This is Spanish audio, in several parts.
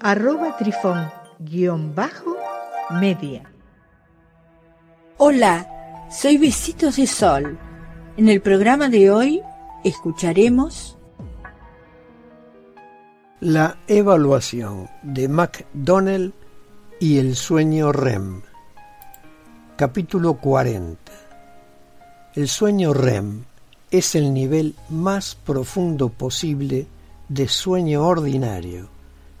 arroba trifón-media. Hola, soy Besitos de Sol. En el programa de hoy escucharemos la evaluación de McDonnell y el sueño REM. Capítulo 40. El sueño REM es el nivel más profundo posible de sueño ordinario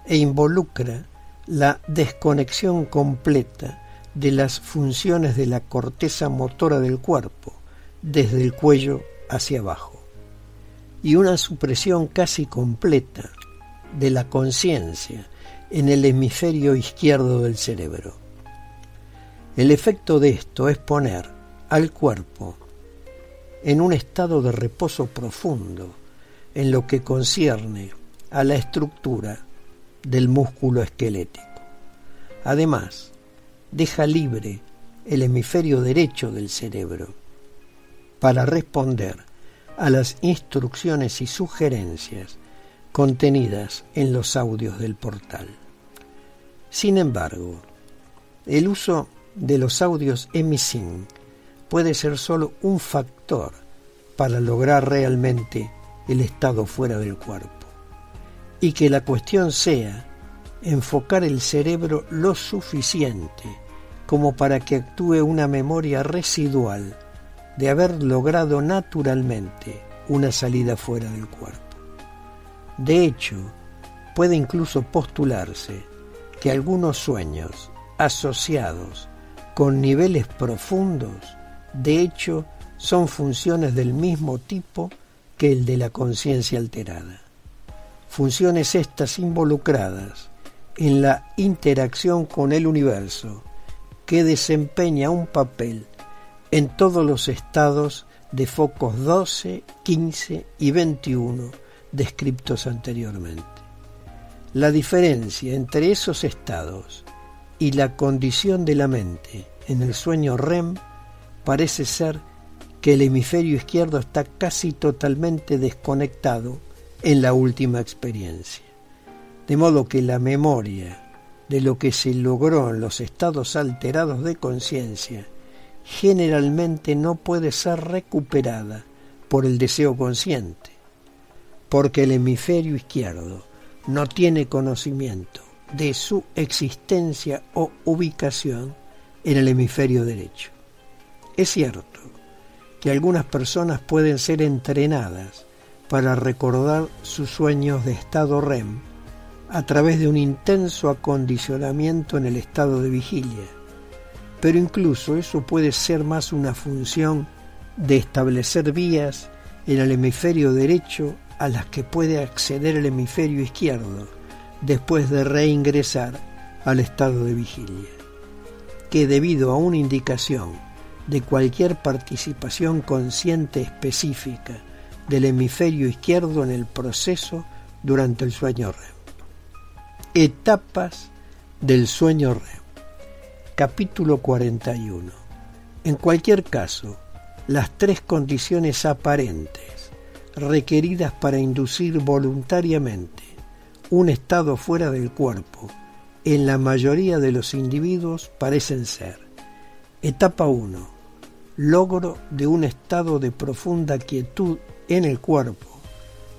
e involucra la desconexión completa de las funciones de la corteza motora del cuerpo, desde el cuello hacia abajo, y una supresión casi completa de la conciencia en el hemisferio izquierdo del cerebro. El efecto de esto es poner al cuerpo en un estado de reposo profundo en lo que concierne a la estructura del músculo esquelético. Además, deja libre el hemisferio derecho del cerebro para responder a las instrucciones y sugerencias contenidas en los audios del portal. Sin embargo, el uso de los audios emising puede ser solo un factor para lograr realmente el estado fuera del cuerpo. Y que la cuestión sea enfocar el cerebro lo suficiente como para que actúe una memoria residual de haber logrado naturalmente una salida fuera del cuerpo. De hecho, puede incluso postularse que algunos sueños asociados con niveles profundos, de hecho, son funciones del mismo tipo que el de la conciencia alterada. Funciones estas involucradas en la interacción con el universo que desempeña un papel en todos los estados de focos 12, 15 y 21 descriptos anteriormente. La diferencia entre esos estados y la condición de la mente en el sueño REM parece ser que el hemisferio izquierdo está casi totalmente desconectado en la última experiencia. De modo que la memoria de lo que se logró en los estados alterados de conciencia generalmente no puede ser recuperada por el deseo consciente porque el hemisferio izquierdo no tiene conocimiento de su existencia o ubicación en el hemisferio derecho. Es cierto que algunas personas pueden ser entrenadas para recordar sus sueños de estado REM a través de un intenso acondicionamiento en el estado de vigilia, pero incluso eso puede ser más una función de establecer vías en el hemisferio derecho a las que puede acceder el hemisferio izquierdo después de reingresar al estado de vigilia, que debido a una indicación de cualquier participación consciente específica del hemisferio izquierdo en el proceso durante el sueño REM. Etapas del sueño REM. Capítulo 41. En cualquier caso, las tres condiciones aparentes requeridas para inducir voluntariamente un estado fuera del cuerpo en la mayoría de los individuos parecen ser etapa 1 logro de un estado de profunda quietud en el cuerpo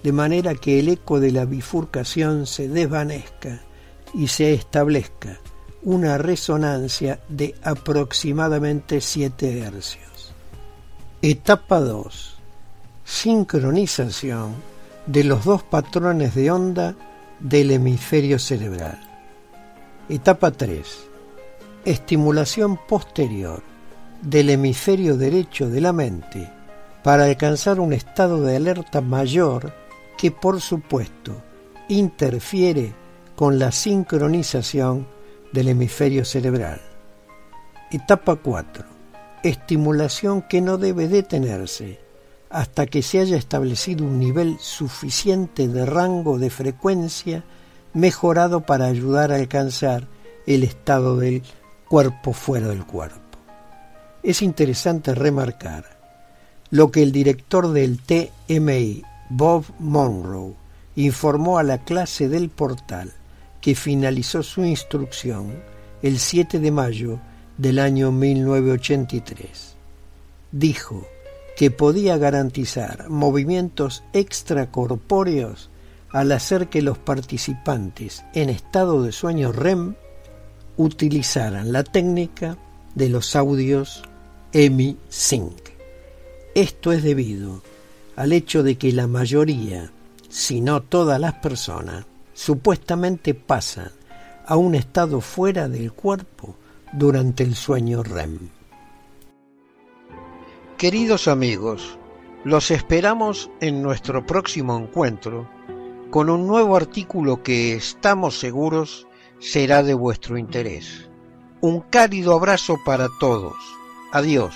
de manera que el eco de la bifurcación se desvanezca y se establezca una resonancia de aproximadamente 7 hercios. Etapa 2 sincronización de los dos patrones de onda del hemisferio cerebral. Etapa 3. Estimulación posterior del hemisferio derecho de la mente para alcanzar un estado de alerta mayor que por supuesto interfiere con la sincronización del hemisferio cerebral. Etapa 4. Estimulación que no debe detenerse hasta que se haya establecido un nivel suficiente de rango de frecuencia mejorado para ayudar a alcanzar el estado del cuerpo fuera del cuerpo. Es interesante remarcar lo que el director del TMI, Bob Monroe, informó a la clase del portal que finalizó su instrucción el 7 de mayo del año 1983. Dijo que podía garantizar movimientos extracorpóreos al hacer que los participantes en estado de sueño REM utilizaran la técnica de los audios EMI-Sync. Esto es debido al hecho de que la mayoría, si no todas las personas, supuestamente pasan a un estado fuera del cuerpo durante el sueño REM. Queridos amigos, los esperamos en nuestro próximo encuentro con un nuevo artículo que estamos seguros será de vuestro interés. Un cálido abrazo para todos. Adiós.